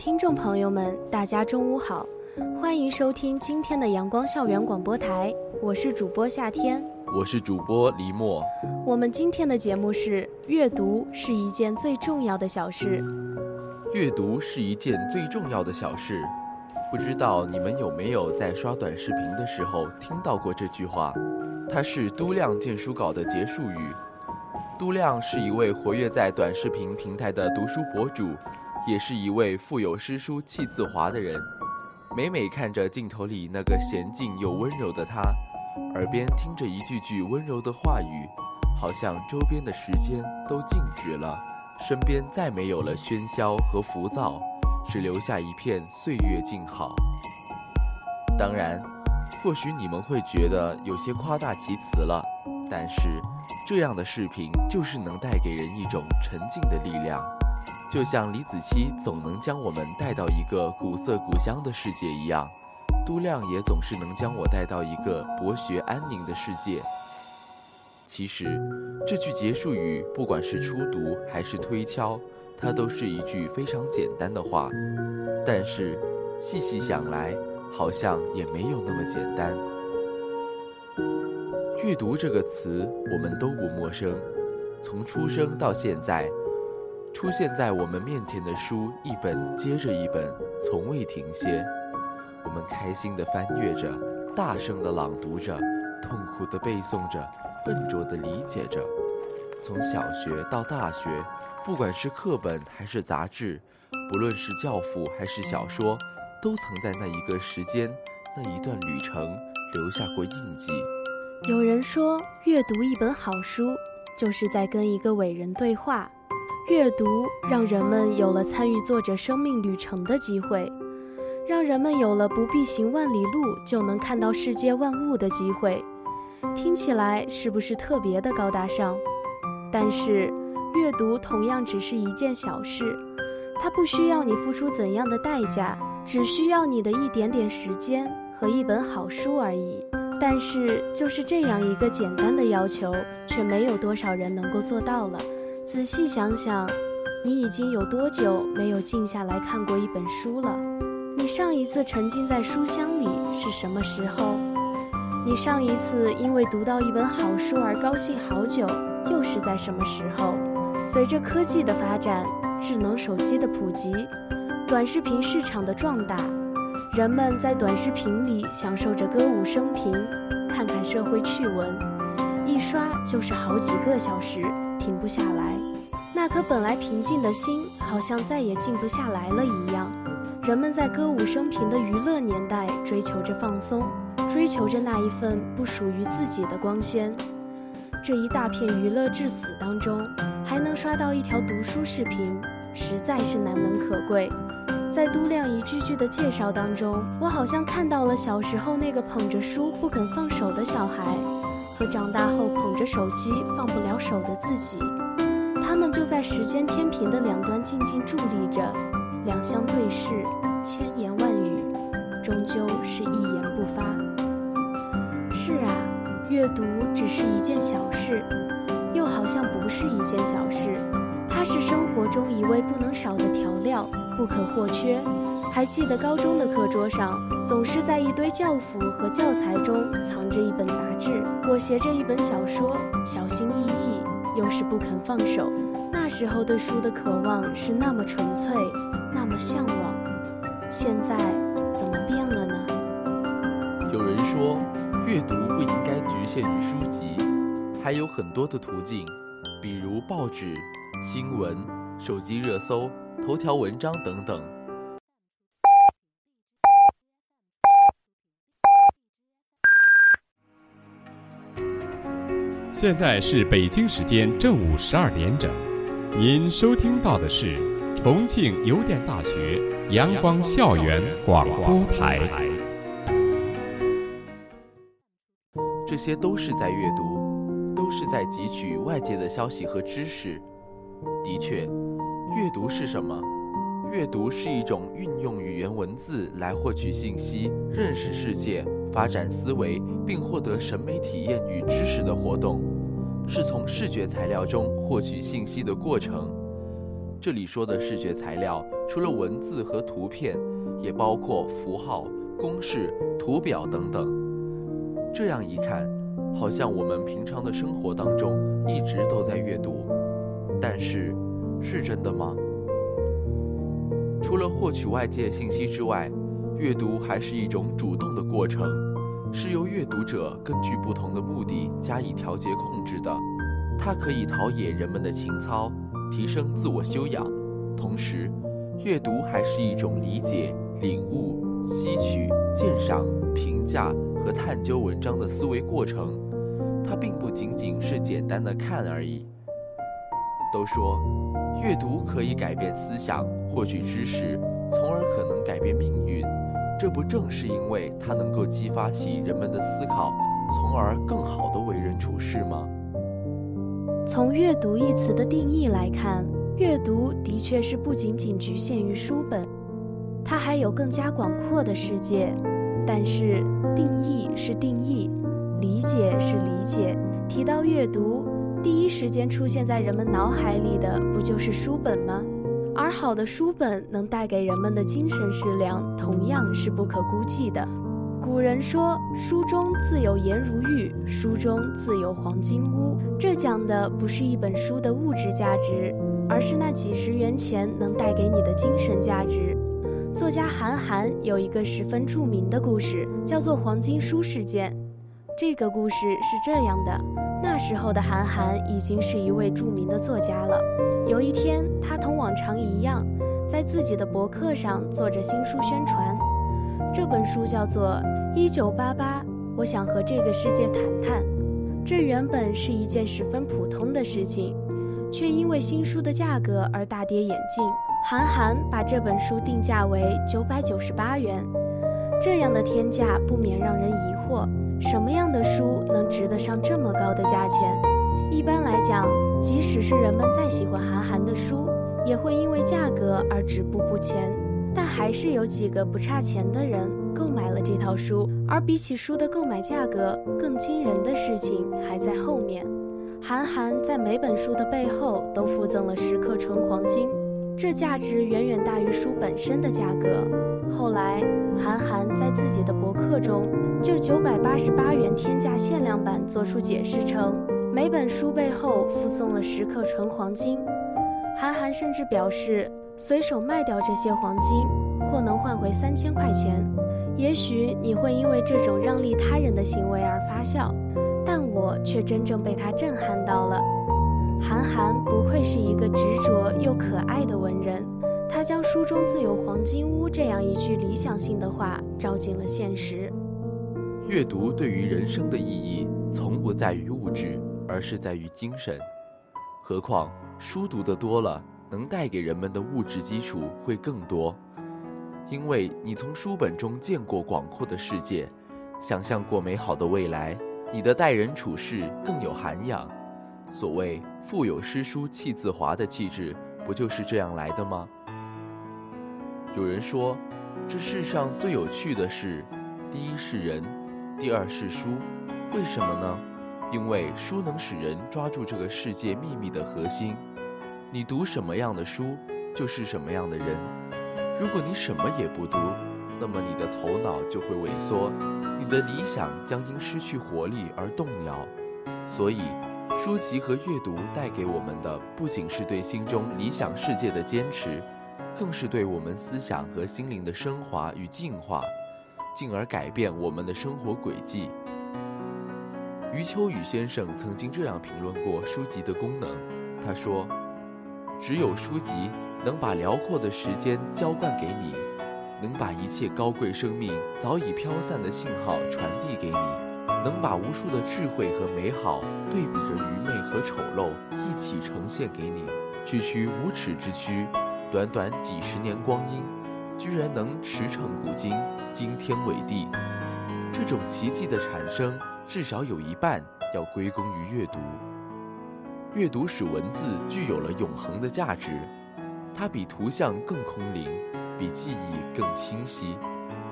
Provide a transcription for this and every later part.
听众朋友们，大家中午好，欢迎收听今天的阳光校园广播台，我是主播夏天，我是主播黎墨。我们今天的节目是阅读是一件最重要的小事。阅读是一件最重要的小事，不知道你们有没有在刷短视频的时候听到过这句话？它是都亮荐书稿的结束语。都亮是一位活跃在短视频平台的读书博主。也是一位腹有诗书气自华的人，每每看着镜头里那个娴静又温柔的他，耳边听着一句句温柔的话语，好像周边的时间都静止了，身边再没有了喧嚣和浮躁，只留下一片岁月静好。当然，或许你们会觉得有些夸大其词了，但是这样的视频就是能带给人一种沉静的力量。就像李子柒总能将我们带到一个古色古香的世界一样，都亮也总是能将我带到一个博学安宁的世界。其实，这句结束语，不管是初读还是推敲，它都是一句非常简单的话。但是，细细想来，好像也没有那么简单。阅读这个词，我们都不陌生，从出生到现在。出现在我们面前的书，一本接着一本，从未停歇。我们开心地翻阅着，大声地朗读着，痛苦地背诵着，笨拙地理解着。从小学到大学，不管是课本还是杂志，不论是教辅还是小说，都曾在那一个时间、那一段旅程留下过印记。有人说，阅读一本好书，就是在跟一个伟人对话。阅读让人们有了参与作者生命旅程的机会，让人们有了不必行万里路就能看到世界万物的机会。听起来是不是特别的高大上？但是，阅读同样只是一件小事，它不需要你付出怎样的代价，只需要你的一点点时间和一本好书而已。但是，就是这样一个简单的要求，却没有多少人能够做到了。仔细想想，你已经有多久没有静下来看过一本书了？你上一次沉浸在书香里是什么时候？你上一次因为读到一本好书而高兴好久，又是在什么时候？随着科技的发展，智能手机的普及，短视频市场的壮大，人们在短视频里享受着歌舞升平，看看社会趣闻，一刷就是好几个小时。停不下来，那颗本来平静的心，好像再也静不下来了一样。人们在歌舞升平的娱乐年代，追求着放松，追求着那一份不属于自己的光鲜。这一大片娱乐至死当中，还能刷到一条读书视频，实在是难能可贵。在都亮一句句的介绍当中，我好像看到了小时候那个捧着书不肯放手的小孩。和长大后捧着手机放不了手的自己，他们就在时间天平的两端静静伫立着，两相对视，千言万语，终究是一言不发。是啊，阅读只是一件小事，又好像不是一件小事，它是生活中一味不能少的调料，不可或缺。还记得高中的课桌上，总是在一堆教辅和教材中藏着一本杂志，裹挟着一本小说，小心翼翼，又是不肯放手。那时候对书的渴望是那么纯粹，那么向往。现在怎么变了呢？有人说，阅读不应该局限于书籍，还有很多的途径，比如报纸、新闻、手机热搜、头条文章等等。现在是北京时间正午十二点整，您收听到的是重庆邮电大学阳光校园广播台。这些都是在阅读，都是在汲取外界的消息和知识。的确，阅读是什么？阅读是一种运用语言文字来获取信息、认识世界、发展思维，并获得审美体验与知识的活动，是从视觉材料中获取信息的过程。这里说的视觉材料，除了文字和图片，也包括符号、公式、图表等等。这样一看，好像我们平常的生活当中一直都在阅读，但是，是真的吗？除了获取外界信息之外，阅读还是一种主动的过程，是由阅读者根据不同的目的加以调节控制的。它可以陶冶人们的情操，提升自我修养。同时，阅读还是一种理解、领悟、吸取、鉴赏、评价和探究文章的思维过程。它并不仅仅是简单的看而已。都说，阅读可以改变思想。获取知识，从而可能改变命运，这不正是因为它能够激发起人们的思考，从而更好的为人处事吗？从“阅读”一词的定义来看，阅读的确是不仅仅局限于书本，它还有更加广阔的世界。但是，定义是定义，理解是理解。提到阅读，第一时间出现在人们脑海里的，不就是书本吗？而好的书本能带给人们的精神食粮，同样是不可估计的。古人说：“书中自有颜如玉，书中自有黄金屋。”这讲的不是一本书的物质价值，而是那几十元钱能带给你的精神价值。作家韩寒有一个十分著名的故事，叫做“黄金书事件”。这个故事是这样的：那时候的韩寒已经是一位著名的作家了。有一天，他同往常一样，在自己的博客上做着新书宣传。这本书叫做《一九八八》，我想和这个世界谈谈。这原本是一件十分普通的事情，却因为新书的价格而大跌眼镜。韩寒把这本书定价为九百九十八元，这样的天价不免让人疑惑：什么样的书能值得上这么高的价钱？一般来讲，即使是人们再喜欢韩寒的书，也会因为价格而止步不前。但还是有几个不差钱的人购买了这套书。而比起书的购买价格，更惊人的事情还在后面。韩寒在每本书的背后都附赠了十克纯黄金，这价值远远大于书本身的价格。后来，韩寒在自己的博客中就九百八十八元天价限量版做出解释称。每本书背后附送了十克纯黄金，韩寒甚至表示，随手卖掉这些黄金，或能换回三千块钱。也许你会因为这种让利他人的行为而发笑，但我却真正被他震撼到了。韩寒不愧是一个执着又可爱的文人，他将“书中自有黄金屋”这样一句理想性的话照进了现实。阅读对于人生的意义，从不在于物质。而是在于精神，何况书读得多了，能带给人们的物质基础会更多。因为你从书本中见过广阔的世界，想象过美好的未来，你的待人处事更有涵养。所谓“腹有诗书气自华”的气质，不就是这样来的吗？有人说，这世上最有趣的事，第一是人，第二是书，为什么呢？因为书能使人抓住这个世界秘密的核心，你读什么样的书，就是什么样的人。如果你什么也不读，那么你的头脑就会萎缩，你的理想将因失去活力而动摇。所以，书籍和阅读带给我们的，不仅是对心中理想世界的坚持，更是对我们思想和心灵的升华与净化，进而改变我们的生活轨迹。余秋雨先生曾经这样评论过书籍的功能，他说：“只有书籍能把辽阔的时间浇灌给你，能把一切高贵生命早已飘散的信号传递给你。能把无数的智慧和美好对比着愚昧和丑陋一起呈现给你。区区无耻之躯，短短几十年光阴，居然能驰骋古今，惊天伟地。这种奇迹的产生，至少有一半要归功于阅读。阅读使文字具有了永恒的价值，它比图像更空灵，比记忆更清晰，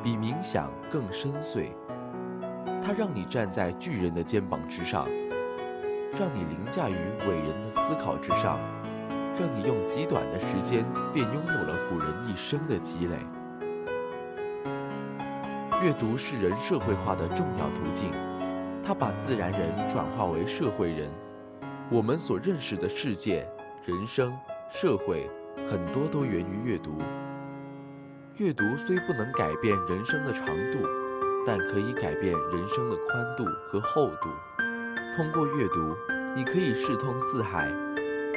比冥想更深邃。它让你站在巨人的肩膀之上，让你凌驾于伟人的思考之上。让你用极短的时间便拥有了古人一生的积累。阅读是人社会化的重要途径，他把自然人转化为社会人。我们所认识的世界、人生、社会，很多都源于阅读。阅读虽不能改变人生的长度，但可以改变人生的宽度和厚度。通过阅读，你可以视通四海。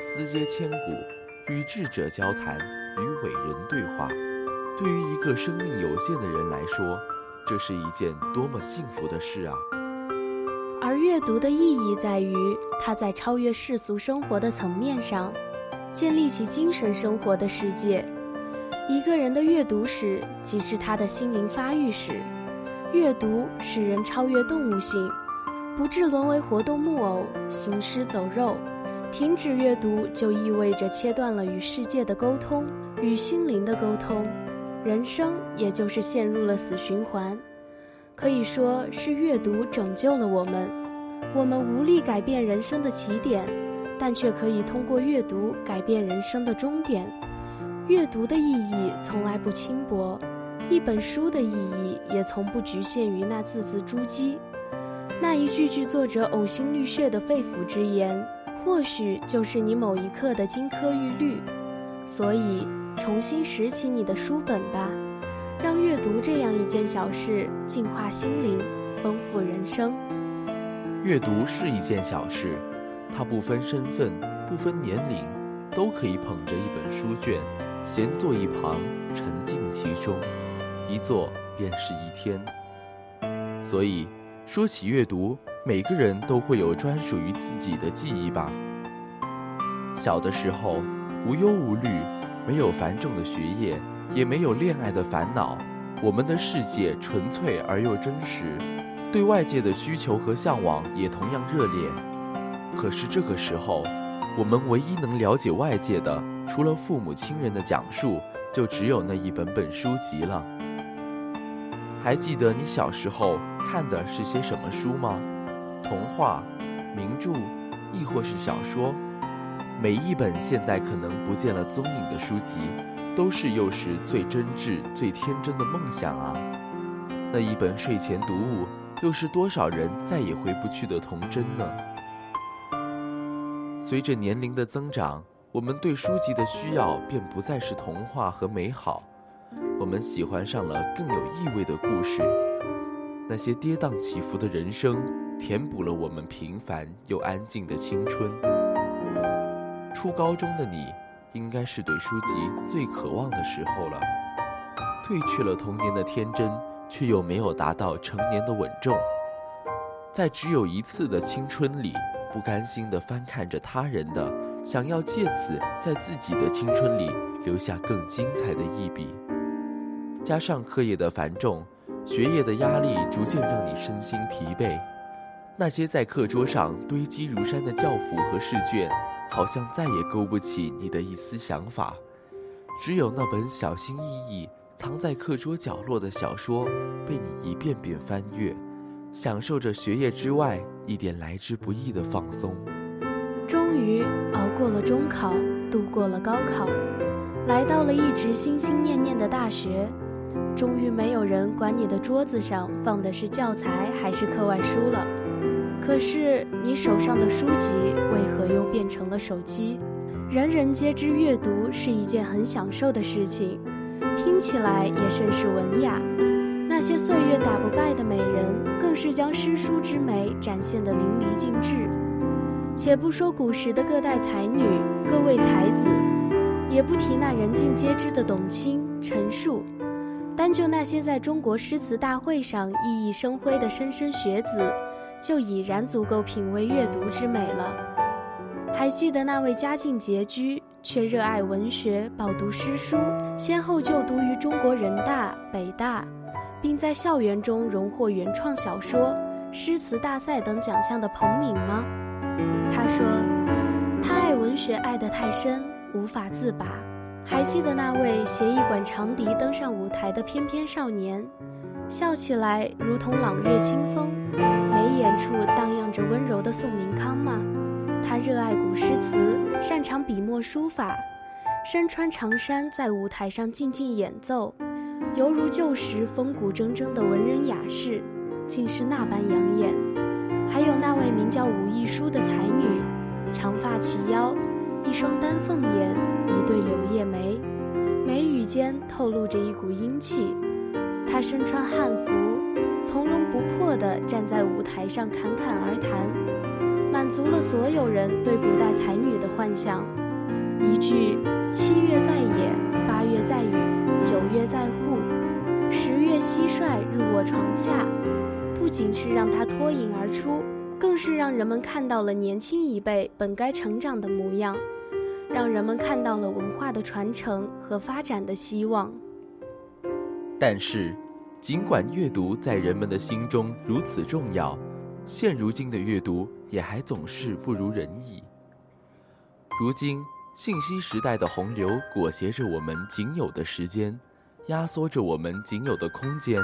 思接千古，与智者交谈，与伟人对话。对于一个生命有限的人来说，这是一件多么幸福的事啊！而阅读的意义在于，它在超越世俗生活的层面上，建立起精神生活的世界。一个人的阅读史，即是他的心灵发育史。阅读使人超越动物性，不致沦为活动木偶，行尸走肉。停止阅读就意味着切断了与世界的沟通，与心灵的沟通，人生也就是陷入了死循环。可以说是阅读拯救了我们。我们无力改变人生的起点，但却可以通过阅读改变人生的终点。阅读的意义从来不轻薄，一本书的意义也从不局限于那字字珠玑，那一句句作者呕心沥血的肺腑之言。或许就是你某一刻的金科玉律，所以重新拾起你的书本吧，让阅读这样一件小事净化心灵，丰富人生。阅读是一件小事，它不分身份，不分年龄，都可以捧着一本书卷，闲坐一旁，沉浸其中，一坐便是一天。所以，说起阅读。每个人都会有专属于自己的记忆吧。小的时候，无忧无虑，没有繁重的学业，也没有恋爱的烦恼，我们的世界纯粹而又真实，对外界的需求和向往也同样热烈。可是这个时候，我们唯一能了解外界的，除了父母亲人的讲述，就只有那一本本书籍了。还记得你小时候看的是些什么书吗？童话、名著，亦或是小说，每一本现在可能不见了踪影的书籍，都是幼时最真挚、最天真的梦想啊！那一本睡前读物，又是多少人再也回不去的童真呢？随着年龄的增长，我们对书籍的需要便不再是童话和美好，我们喜欢上了更有意味的故事，那些跌宕起伏的人生。填补了我们平凡又安静的青春。初高中的你，应该是对书籍最渴望的时候了。褪去了童年的天真，却又没有达到成年的稳重。在只有一次的青春里，不甘心地翻看着他人的，想要借此在自己的青春里留下更精彩的一笔。加上课业的繁重，学业的压力逐渐让你身心疲惫。那些在课桌上堆积如山的教辅和试卷，好像再也勾不起你的一丝想法。只有那本小心翼翼藏在课桌角落的小说，被你一遍遍翻阅，享受着学业之外一点来之不易的放松。终于熬过了中考，度过了高考，来到了一直心心念念的大学。终于没有人管你的桌子上放的是教材还是课外书了。可是你手上的书籍为何又变成了手机？人人皆知阅读是一件很享受的事情，听起来也甚是文雅。那些岁月打不败的美人，更是将诗书之美展现得淋漓尽致。且不说古时的各代才女、各位才子，也不提那人尽皆知的董卿、陈树，单就那些在中国诗词大会上熠熠生辉的莘莘学子。就已然足够品味阅读之美了。还记得那位家境拮据却热爱文学、饱读诗书，先后就读于中国人大、北大，并在校园中荣获原创小说、诗词大赛等奖项的彭敏吗？他说，他爱文学爱得太深，无法自拔。还记得那位携一管长笛登上舞台的翩翩少年，笑起来如同朗月清风，眉眼处荡漾着温柔的宋明康吗？他热爱古诗词，擅长笔墨书法，身穿长衫在舞台上静静演奏，犹如旧时风骨铮铮的文人雅士，竟是那般养眼。还有那位名叫武亦姝的才女，长发齐腰。一双丹凤眼，一对柳叶眉，眉宇间透露着一股英气。她身穿汉服，从容不迫地站在舞台上侃侃而谈，满足了所有人对古代才女的幻想。一句“七月在野，八月在雨，九月在户，十月蟋蟀入我床下”，不仅是让她脱颖而出。更是让人们看到了年轻一辈本该成长的模样，让人们看到了文化的传承和发展的希望。但是，尽管阅读在人们的心中如此重要，现如今的阅读也还总是不如人意。如今，信息时代的洪流裹挟着我们仅有的时间，压缩着我们仅有的空间。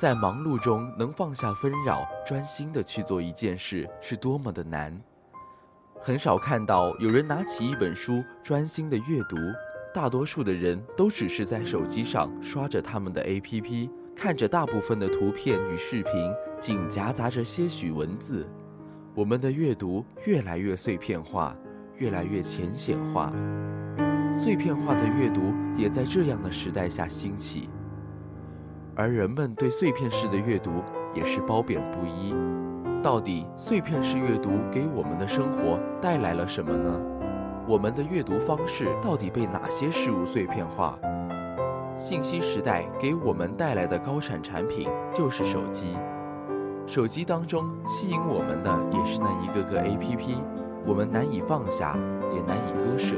在忙碌中能放下纷扰，专心的去做一件事，是多么的难。很少看到有人拿起一本书专心的阅读，大多数的人都只是在手机上刷着他们的 APP，看着大部分的图片与视频，仅夹杂着些许文字。我们的阅读越来越碎片化，越来越浅显化，碎片化的阅读也在这样的时代下兴起。而人们对碎片式的阅读也是褒贬不一。到底碎片式阅读给我们的生活带来了什么呢？我们的阅读方式到底被哪些事物碎片化？信息时代给我们带来的高产产品就是手机。手机当中吸引我们的也是那一个个 APP，我们难以放下，也难以割舍。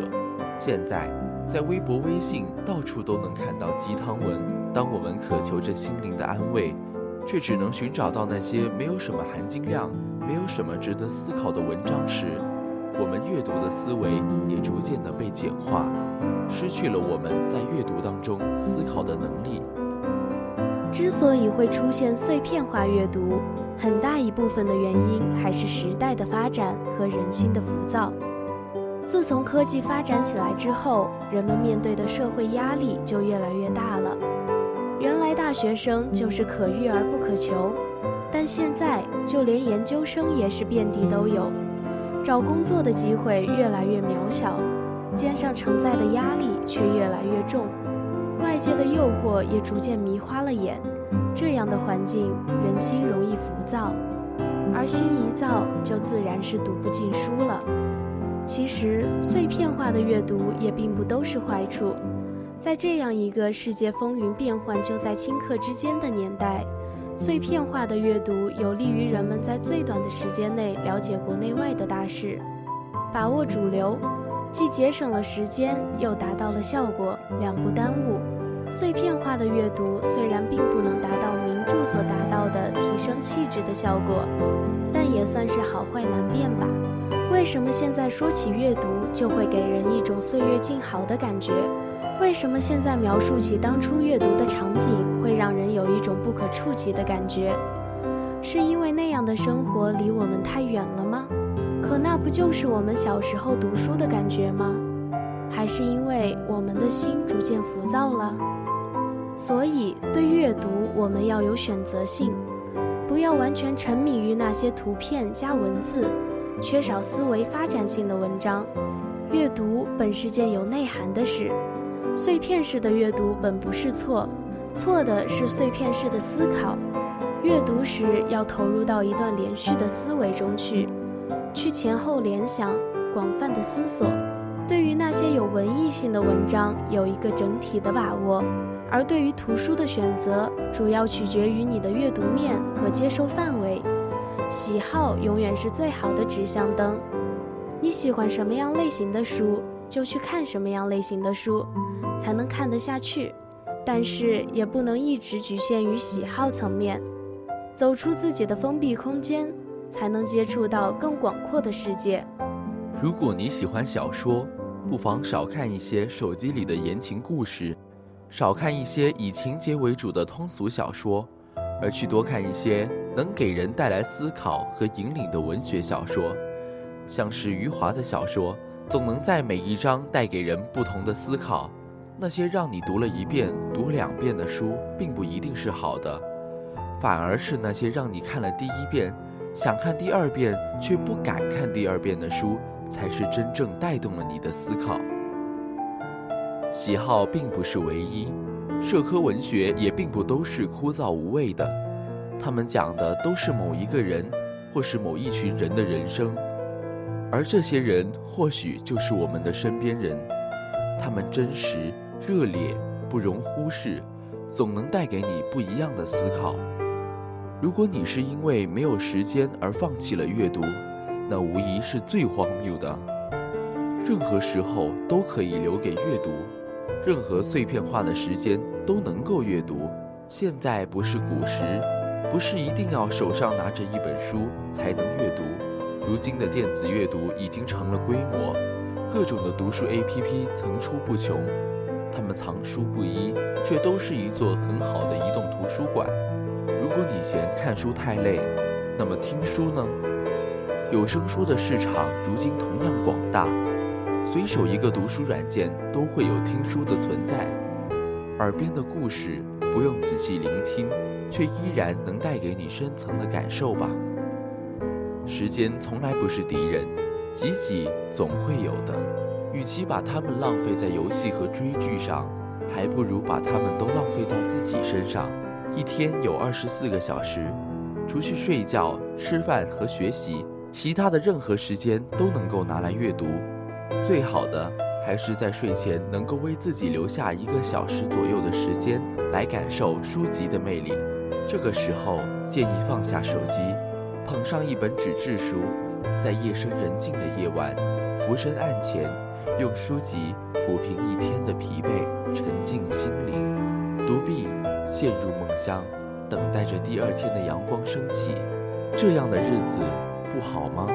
现在，在微博、微信到处都能看到鸡汤文。当我们渴求着心灵的安慰，却只能寻找到那些没有什么含金量、没有什么值得思考的文章时，我们阅读的思维也逐渐的被简化，失去了我们在阅读当中思考的能力。之所以会出现碎片化阅读，很大一部分的原因还是时代的发展和人心的浮躁。自从科技发展起来之后，人们面对的社会压力就越来越大了。原来大学生就是可遇而不可求，但现在就连研究生也是遍地都有，找工作的机会越来越渺小，肩上承载的压力却越来越重，外界的诱惑也逐渐迷花了眼。这样的环境，人心容易浮躁，而心一躁，就自然是读不进书了。其实，碎片化的阅读也并不都是坏处。在这样一个世界风云变幻就在顷刻之间的年代，碎片化的阅读有利于人们在最短的时间内了解国内外的大事，把握主流，既节省了时间，又达到了效果，两不耽误。碎片化的阅读虽然并不能达到名著所达到的提升气质的效果，但也算是好坏难辨吧。为什么现在说起阅读就会给人一种岁月静好的感觉？为什么现在描述起当初阅读的场景，会让人有一种不可触及的感觉？是因为那样的生活离我们太远了吗？可那不就是我们小时候读书的感觉吗？还是因为我们的心逐渐浮躁了？所以，对阅读我们要有选择性，不要完全沉迷于那些图片加文字、缺少思维发展性的文章。阅读本是件有内涵的事。碎片式的阅读本不是错，错的是碎片式的思考。阅读时要投入到一段连续的思维中去，去前后联想，广泛的思索。对于那些有文艺性的文章，有一个整体的把握；而对于图书的选择，主要取决于你的阅读面和接受范围。喜好永远是最好的指向灯。你喜欢什么样类型的书，就去看什么样类型的书，才能看得下去。但是也不能一直局限于喜好层面，走出自己的封闭空间，才能接触到更广阔的世界。如果你喜欢小说，不妨少看一些手机里的言情故事，少看一些以情节为主的通俗小说，而去多看一些能给人带来思考和引领的文学小说。像是余华的小说，总能在每一章带给人不同的思考。那些让你读了一遍、读两遍的书，并不一定是好的，反而是那些让你看了第一遍，想看第二遍却不敢看第二遍的书，才是真正带动了你的思考。喜好并不是唯一，社科文学也并不都是枯燥无味的，他们讲的都是某一个人，或是某一群人的人生，而这些人或许就是我们的身边人，他们真实。热烈不容忽视，总能带给你不一样的思考。如果你是因为没有时间而放弃了阅读，那无疑是最荒谬的。任何时候都可以留给阅读，任何碎片化的时间都能够阅读。现在不是古时，不是一定要手上拿着一本书才能阅读。如今的电子阅读已经成了规模，各种的读书 APP 层出不穷。它们藏书不一，却都是一座很好的移动图书馆。如果你嫌看书太累，那么听书呢？有声书的市场如今同样广大，随手一个读书软件都会有听书的存在。耳边的故事不用仔细聆听，却依然能带给你深层的感受吧。时间从来不是敌人，挤挤总会有的。与其把它们浪费在游戏和追剧上，还不如把它们都浪费到自己身上。一天有二十四个小时，除去睡觉、吃饭和学习，其他的任何时间都能够拿来阅读。最好的还是在睡前能够为自己留下一个小时左右的时间，来感受书籍的魅力。这个时候建议放下手机，捧上一本纸质书，在夜深人静的夜晚，俯身案前。用书籍抚平一天的疲惫，沉静心灵，独臂陷入梦乡，等待着第二天的阳光升起。这样的日子不好吗？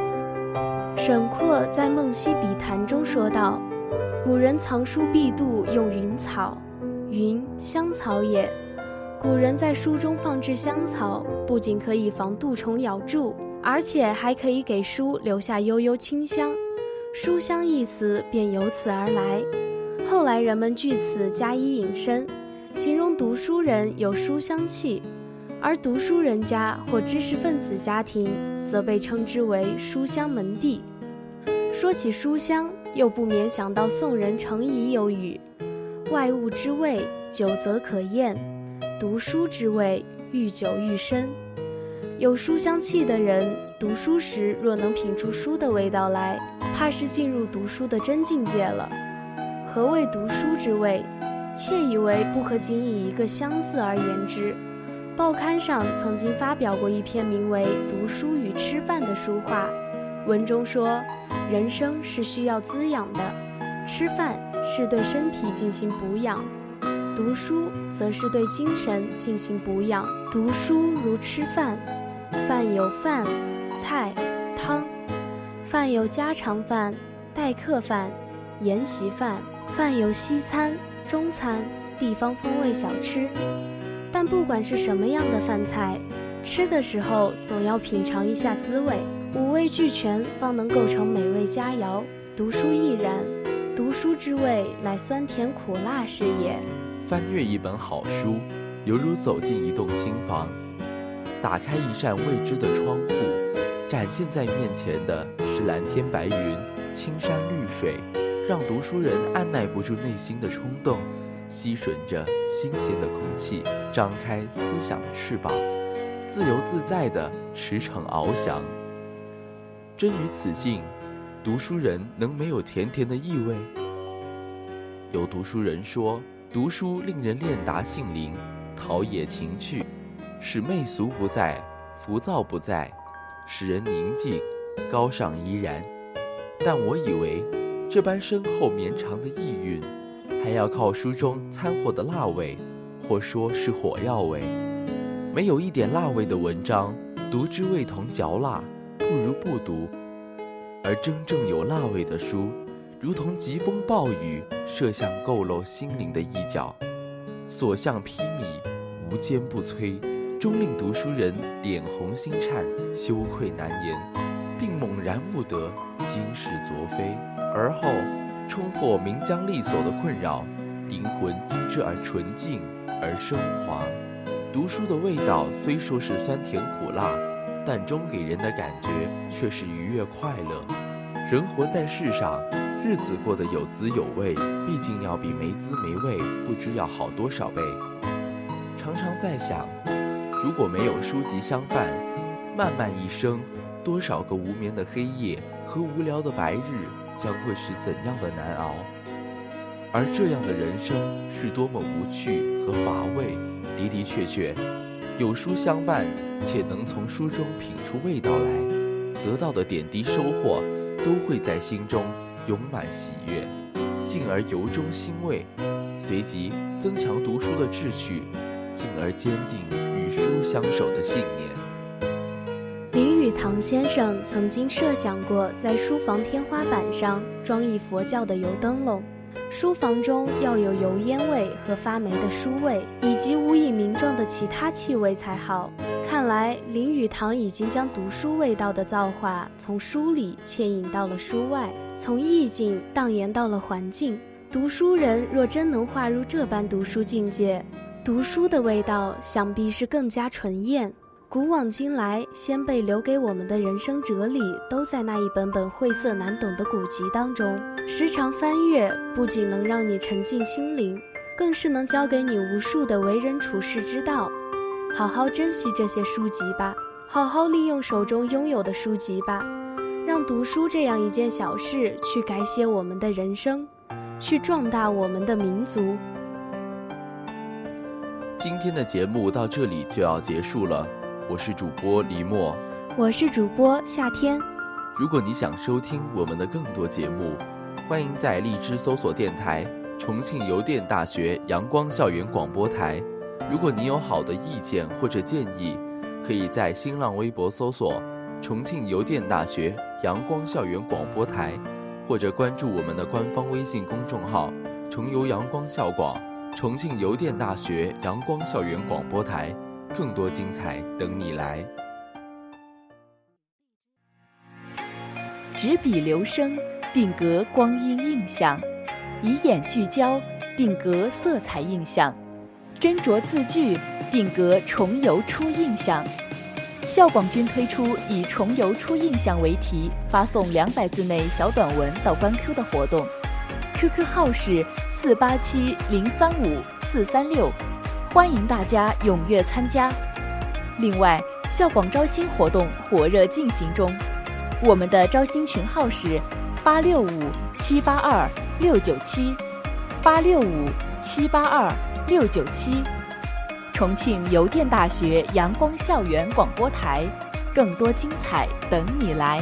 沈括在《梦溪笔谈》中说道：“古人藏书必度用云草，云香草也。古人在书中放置香草，不仅可以防杜虫咬蛀，而且还可以给书留下悠悠清香。”书香一词便由此而来，后来人们据此加以引申，形容读书人有书香气，而读书人家或知识分子家庭则被称之为书香门第。说起书香，又不免想到宋人程颐有语：“外物之味，久则可厌；读书之味，愈久愈深。”有书香气的人，读书时若能品出书的味道来。怕是进入读书的真境界了。何谓读书之味？窃以为不可仅以一个“香”字而言之。报刊上曾经发表过一篇名为《读书与吃饭》的书画，文中说：人生是需要滋养的，吃饭是对身体进行补养，读书则是对精神进行补养。读书如吃饭，饭有饭、菜、汤。饭有家常饭、待客饭、宴席饭；饭有西餐、中餐、地方风味小吃。但不管是什么样的饭菜，吃的时候总要品尝一下滋味，五味俱全，方能构成美味佳肴。读书亦然，读书之味乃酸甜苦辣是也。翻阅一本好书，犹如走进一栋新房，打开一扇未知的窗户。展现在面前的是蓝天白云、青山绿水，让读书人按耐不住内心的冲动，吸吮着新鲜的空气，张开思想的翅膀，自由自在地驰骋翱翔。真于此境，读书人能没有甜甜的意味？有读书人说，读书令人练达性灵，陶冶情趣，使媚俗不在，浮躁不在。使人宁静，高尚怡然。但我以为，这般深厚绵长的意蕴，还要靠书中掺和的辣味，或说是火药味。没有一点辣味的文章，读之味同嚼蜡，不如不读；而真正有辣味的书，如同疾风暴雨，射向佝偻心灵的一角，所向披靡。无坚不摧，终令读书人脸红心颤，羞愧难言，并猛然悟得今是昨非。而后冲破名缰利锁的困扰，灵魂因之而纯净而升华。读书的味道虽说是酸甜苦辣，但终给人的感觉却是愉悦快乐。人活在世上，日子过得有滋有味，毕竟要比没滋没味不知要好多少倍。常常在想，如果没有书籍相伴，漫漫一生，多少个无眠的黑夜和无聊的白日，将会是怎样的难熬？而这样的人生是多么无趣和乏味。的的确确，有书相伴，且能从书中品出味道来，得到的点滴收获，都会在心中涌满喜悦，进而由衷欣慰，随即增强读书的志趣。进而坚定与书相守的信念。唐先生曾经设想过，在书房天花板上装一佛教的油灯笼，书房中要有油烟味和发霉的书味，以及无以名状的其他气味才好。看来林语堂已经将读书味道的造化从书里牵引到了书外，从意境荡延到了环境。读书人若真能化入这般读书境界，读书的味道，想必是更加纯艳。古往今来，先辈留给我们的人生哲理，都在那一本本晦涩难懂的古籍当中。时常翻阅，不仅能让你沉浸心灵，更是能教给你无数的为人处世之道。好好珍惜这些书籍吧，好好利用手中拥有的书籍吧，让读书这样一件小事，去改写我们的人生，去壮大我们的民族。今天的节目到这里就要结束了，我是主播黎墨，我是主播夏天。如果你想收听我们的更多节目，欢迎在荔枝搜索电台“重庆邮电大学阳光校园广播台”。如果你有好的意见或者建议，可以在新浪微博搜索“重庆邮电大学阳光校园广播台”，或者关注我们的官方微信公众号“重邮阳光校广”。重庆邮电大学阳光校园广播台，更多精彩等你来。执笔留声，定格光阴印象；以眼聚焦，定格色彩印象；斟酌字句，定格重游初印象。校广君推出以“重游初印象”为题，发送两百字内小短文到官 Q 的活动。QQ 号是四八七零三五四三六，欢迎大家踊跃参加。另外，校广招新活动火热进行中，我们的招新群号是八六五七八二六九七八六五七八二六九七。重庆邮电大学阳光校园广播台，更多精彩等你来。